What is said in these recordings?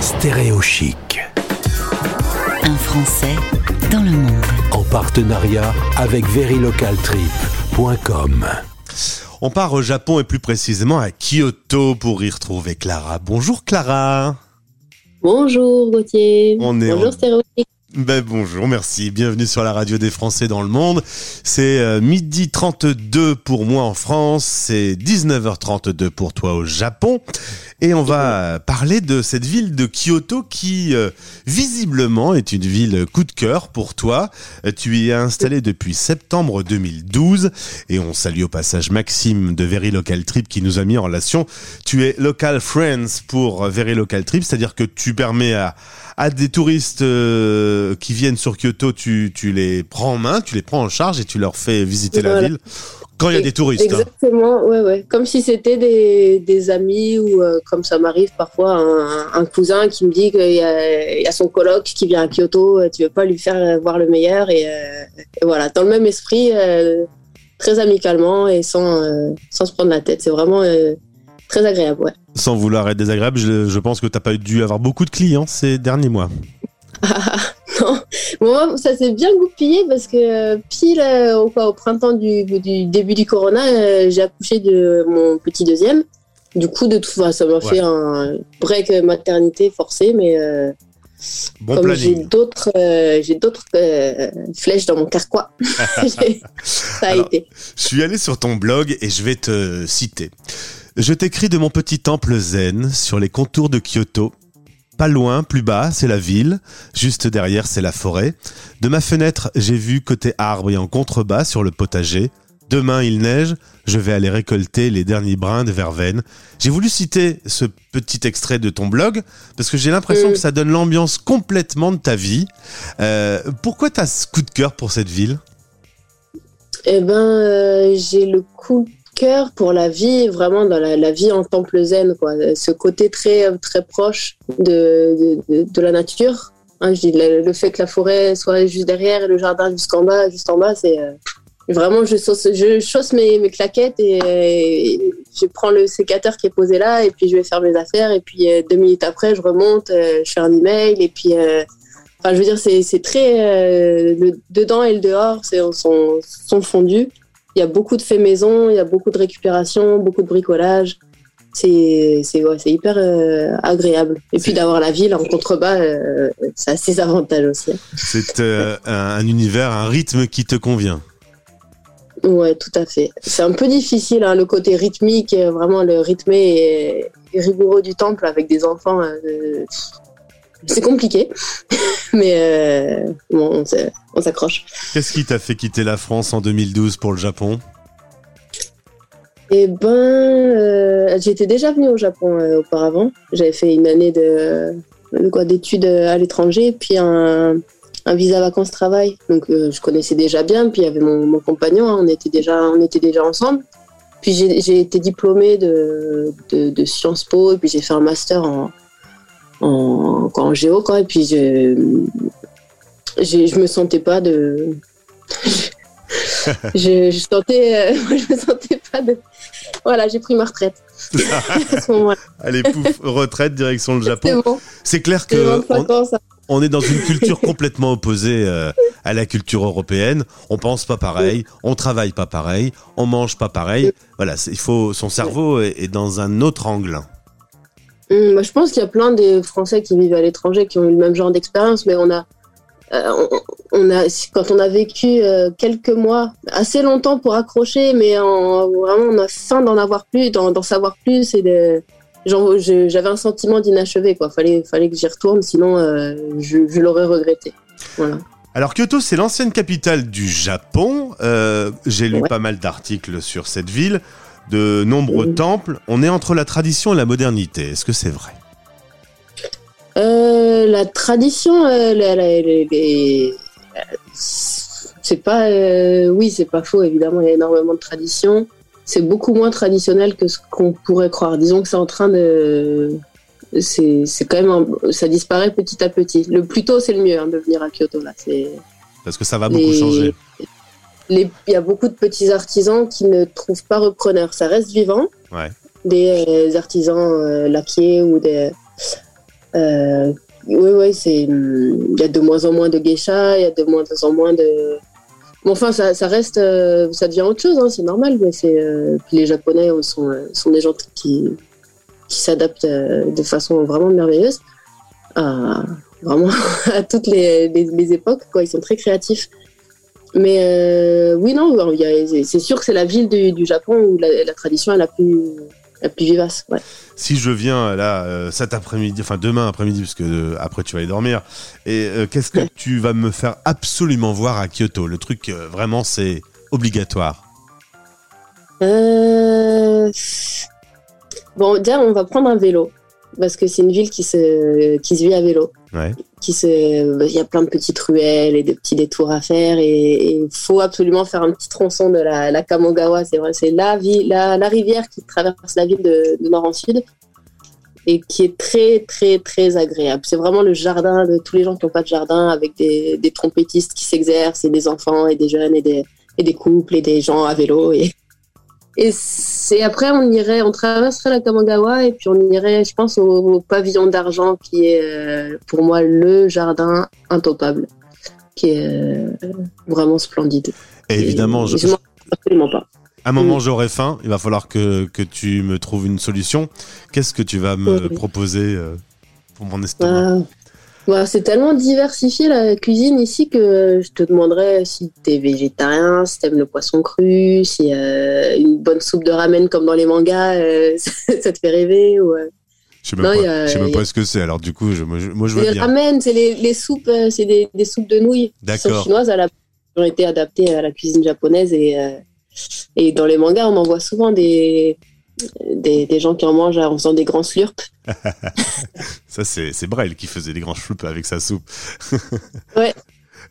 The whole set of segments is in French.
Stéréo Chic. Un Français dans le monde. En partenariat avec verilocaltrip.com. On part au Japon et plus précisément à Kyoto pour y retrouver Clara. Bonjour Clara. Bonjour Gauthier. On est Bonjour en- Stéréo Chic. Ben bonjour, merci. Bienvenue sur la radio des Français dans le monde. C'est euh, midi 32 pour moi en France, c'est 19h32 pour toi au Japon. Et on va parler de cette ville de Kyoto qui, euh, visiblement, est une ville coup de cœur pour toi. Tu y es installé depuis septembre 2012 et on salue au passage Maxime de Very Local Trip qui nous a mis en relation. Tu es Local Friends pour euh, Very Local Trip, c'est-à-dire que tu permets à, à des touristes euh, qui viennent sur Kyoto, tu, tu les prends en main, tu les prends en charge et tu leur fais visiter la ville quand il y a des touristes. hein. Exactement, ouais, ouais. Comme si c'était des, des amis ou euh, comme ça m'arrive parfois un, un cousin qui me dit qu'il y, a- il y a son coloc qui vient à Kyoto, euh, tu veux pas lui faire euh, voir le meilleur et, euh, et voilà, dans le même esprit, euh, très amicalement et sans, sans se prendre la tête. C'est vraiment très agréable, ouais. Sans vouloir être désagréable, je, je pense que t'as pas dû avoir beaucoup de clients ces derniers mois. Bon, ça s'est bien goupillé parce que euh, pile euh, au, quoi, au printemps du, du début du corona, euh, j'ai accouché de mon petit deuxième. Du coup, de tout, ça m'a Ouais. fait un break maternité forcé, mais euh, Bon comme j'ai d'autres, euh, j'ai d'autres euh, flèches dans mon carquois, ça a Alors, été. Je suis allé sur ton blog et je vais te citer. Je t'écris de mon petit temple zen sur les contours de Kyoto. Pas loin, plus bas, c'est la ville. Juste derrière, c'est la forêt. De ma fenêtre, j'ai vu côté arbre et en contrebas sur le potager. Demain, il neige. Je vais aller récolter les derniers brins de verveine. J'ai voulu citer ce petit extrait de ton blog parce que j'ai l'impression Mm. que ça donne l'ambiance complètement de ta vie. Euh, pourquoi t'as ce coup de cœur pour cette ville? Eh ben, euh, j'ai le coup de cœur pour la vie, vraiment dans la, vie en temple zen, quoi. Ce côté très, très proche de, de, la nature. Hein, le, fait que la forêt soit juste derrière et le jardin jusqu'en bas, juste en bas, c'est euh, vraiment, je, sauce, je chausse mes, claquettes et, je prends le sécateur qui est posé là et puis je vais faire mes affaires et puis euh, deux minutes après, je remonte, euh, je fais un email et puis. Enfin, je veux dire, c'est très. le dedans et le dehors sont, sont fondus. Il y a beaucoup de faits maison, il y a beaucoup de récupération, beaucoup de bricolage. C'est ouais, hyper euh, agréable. Et puis d'avoir la ville en contrebas, euh, ça a ses avantages aussi. C'est euh, un, un univers, un rythme qui te convient. Ouais, tout à fait. C'est un peu difficile, hein, le côté rythmique, euh, vraiment le rythmé et rigoureux du temple avec des enfants. C'est compliqué, mais euh, bon, on s'accroche. Qu'est-ce qui t'a fait quitter la France en 2012 pour le Japon? Eh ben, euh, j'étais déjà venue au Japon euh, auparavant. J'avais fait une année de, de quoi d'études à l'étranger, puis un, un visa vacances-travail. Donc, euh, je connaissais déjà bien. Puis il y avait mon, mon compagnon, hein, on était déjà, on était déjà ensemble. Puis j'ai j'ai été diplômée de, de, de Sciences Po, et puis j'ai fait un master en, en, en géo, quoi. Et puis je, je me sentais pas de. je, je sentais, euh, je me sentais pas de. Voilà, j'ai pris ma retraite à ce moment-là. Allez, pouf, retraite, direction le C'est Japon. bon, C'est clair que 25 on, ans, ça. on est dans une culture complètement opposée euh, à la culture européenne. On pense pas pareil, on travaille pas pareil, on mange pas pareil. Voilà, il faut son cerveau est, est dans un autre angle. Moi, je pense qu'il y a plein de Français qui vivent à l'étranger qui ont eu le même genre d'expérience, mais on a, euh, on, on a, quand on a vécu euh, quelques mois, assez longtemps pour accrocher, mais en, vraiment on a faim d'en avoir plus, d'en savoir plus et de, j'avais un sentiment d'inachevé, quoi. Fallait, fallait que j'y retourne, sinon euh, je, je l'aurais regretté. Voilà. Alors Kyoto, c'est l'ancienne capitale du Japon. Euh, J'ai lu Ouais. pas mal d'articles sur cette ville, de nombreux temples. On est entre la tradition et la modernité. Est-ce que c'est vrai? Euh, la tradition, les- euh, c'est pas, euh, oui, c'est pas faux. Évidemment, il y a énormément de traditions. C'est beaucoup moins traditionnel que ce qu'on pourrait croire. Disons que c'est en train de, c'est, c'est quand même, un- ça disparaît petit à petit. Le plus tôt, c'est le mieux hein, de venir à Kyoto là. C'est Parce que ça va beaucoup les- changer. Il y a beaucoup de petits artisans qui ne trouvent pas repreneur. Ça reste vivant. Ouais. Des euh, artisans euh, laquiers ou des. Euh, oui, oui, c'est. Il y a de moins en moins de geishas, il y a de moins en moins de. Bon, enfin, ça, ça reste. euh, ça devient autre chose, hein, c'est normal, mais c'est. puis les Japonais sont, sont des gens qui, qui s'adaptent de façon vraiment merveilleuse à, vraiment à toutes les, les, les époques, quoi. Ils sont très créatifs. Mais euh, oui, non, c'est sûr que c'est la ville du, du Japon où la, la tradition est la plus, la plus vivace. Ouais. Si je viens là euh, cet après-midi, enfin demain après-midi, parce que euh, après tu vas aller dormir, et euh, qu'est-ce que Ouais. tu vas me faire absolument voir à Kyoto? Le truc, euh, vraiment, c'est obligatoire. Euh, Bon, déjà, on va prendre un vélo. Parce que c'est une ville qui se, qui se vit à vélo. Ouais. Qui se, il y a plein de petites ruelles et de petits détours à faire. Et il faut absolument faire un petit tronçon de la, la Kamogawa. C'est vrai, c'est la, ville, la, la rivière qui traverse la ville de, de nord en sud. Et qui est très, très, très agréable. C'est vraiment le jardin de tous les gens qui n'ont pas de jardin, avec des, des trompettistes qui s'exercent, et des enfants, et des jeunes, et des, et des couples, et des gens à vélo. Et, et c'est après, on irait, on traverserait la Kamogawa et puis on irait, je pense, au, au pavillon d'argent qui est euh, pour moi le jardin intopable, qui est euh, vraiment splendide. Et évidemment, je- je m'en absolument pas. à un moment j'aurai faim, il va falloir que, que tu me trouves une solution. Qu'est-ce que tu vas me proposer euh, pour mon estomac? Ah. Bah, c'est tellement diversifié la cuisine ici que je te demanderais si t'es végétarien, si t'aimes le poisson cru, si euh, une bonne soupe de ramen comme dans les mangas, euh, ça te fait rêver. Ou, euh, Je sais même, Non, pas, il y a- je sais même a- pas ce que c'est, alors du coup, je, moi, je, moi, je veux Les bien. ramen, c'est les, les soupes, c'est des, des soupes de nouilles qui sont chinoises à la qui ont été adaptées à la cuisine japonaise et et dans les mangas, on en voit souvent des des, des gens qui en mangent en faisant des grands slurps. Ça, c'est c'est Braille qui faisait des grands chloups avec sa soupe. Ouais,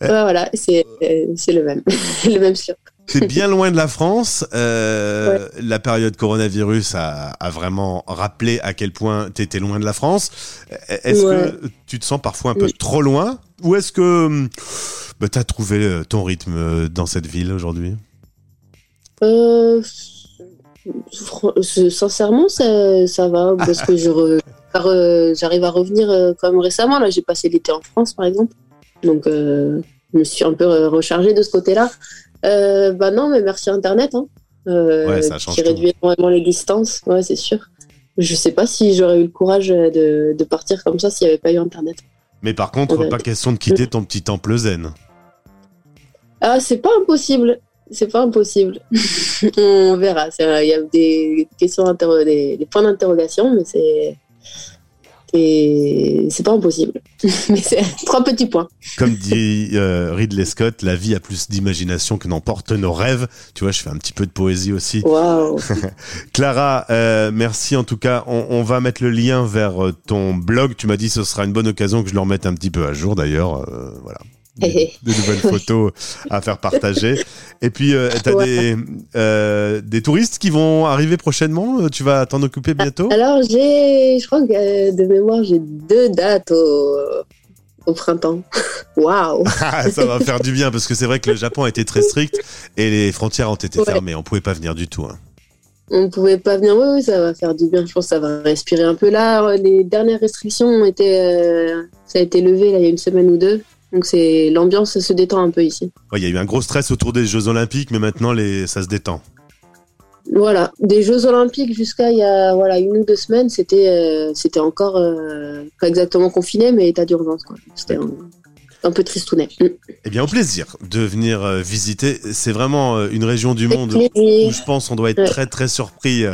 voilà, c'est euh, c'est le même le même slurp. T'es bien loin de la France. Euh, La période coronavirus a, a vraiment rappelé à quel point t'étais loin de la France. Est-ce Ouais. que tu te sens parfois un peu Oui. trop loin? Ou est-ce que bah, t'as trouvé euh, ton rythme euh, dans cette ville aujourd'hui? Euh, sincèrement, ça, ça va parce que je re- j'arrive à revenir euh, même récemment. Là, j'ai passé l'été en France, par exemple, donc euh, je me suis un peu euh, rechargée de ce côté-là. Euh, bah non, mais merci Internet, hein, euh, Ouais, ça change qui réduit énormément les distances. Ouais, c'est sûr. Je sais pas si j'aurais eu le courage de, de partir comme ça s'il n'y avait pas eu Internet. Mais par contre, Ouais. pas question de quitter ton petit temple zen. Ah, c'est pas impossible. C'est pas impossible. On verra. Il y a des questions, des, des points d'interrogation, mais c'est. C'est pas impossible. mais c'est trois petits points. Comme dit euh, Ridley Scott, la vie a plus d'imagination que n'emportent nos rêves. Tu vois, je fais un petit peu de poésie aussi. Waouh. Clara, euh, merci en tout cas. On, on va mettre le lien vers euh, ton blog. Tu m'as dit que ce sera une bonne occasion que je le remette un petit peu à jour d'ailleurs. Euh, voilà. Des, des nouvelles photos à faire partager. Et puis, euh, t'as Ouais. des, euh, des touristes qui vont arriver prochainement. Euh, Tu vas t'en occuper bientôt? Alors, j'ai. Je crois que euh, de mémoire, j'ai deux dates au, au printemps. Waouh. Ah, Ça va faire du bien parce que c'est vrai que le Japon a été très strict et les frontières ont été Ouais. fermées. On pouvait pas venir du tout. hein. On pouvait pas venir. Oui, oui, ça va faire du bien. Je pense que ça va respirer un peu. Là, les dernières restrictions ont été. euh, ça a été levé là, il y a une semaine ou deux. Donc, c'est l'ambiance se détend un peu ici. Ouais, Il y a eu un gros stress autour des Jeux Olympiques, mais maintenant les, ça se détend. Voilà, des Jeux Olympiques jusqu'à il y a voilà, une ou deux semaines, c'était euh, c'était encore euh, pas exactement confiné, mais état d'urgence. quoi. C'était un, un peu tristounet. Mm. Eh bien, au plaisir de venir euh, visiter. C'est vraiment une région du monde où je pense on doit être Ouais. très très surpris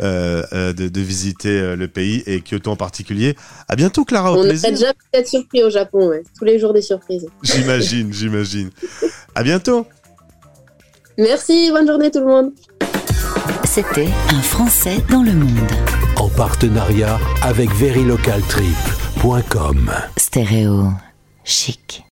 de, de visiter euh, le pays et Kyoto en particulier. À bientôt, Clara. Au On plaisir. aurait déjà peut-être surpris au Japon, ouais. tous les jours des surprises. J'imagine, j'imagine. À bientôt. Merci, bonne journée tout le monde. C'était Un Français dans le monde. En partenariat avec verilocaltrip.com. Stéréo chic.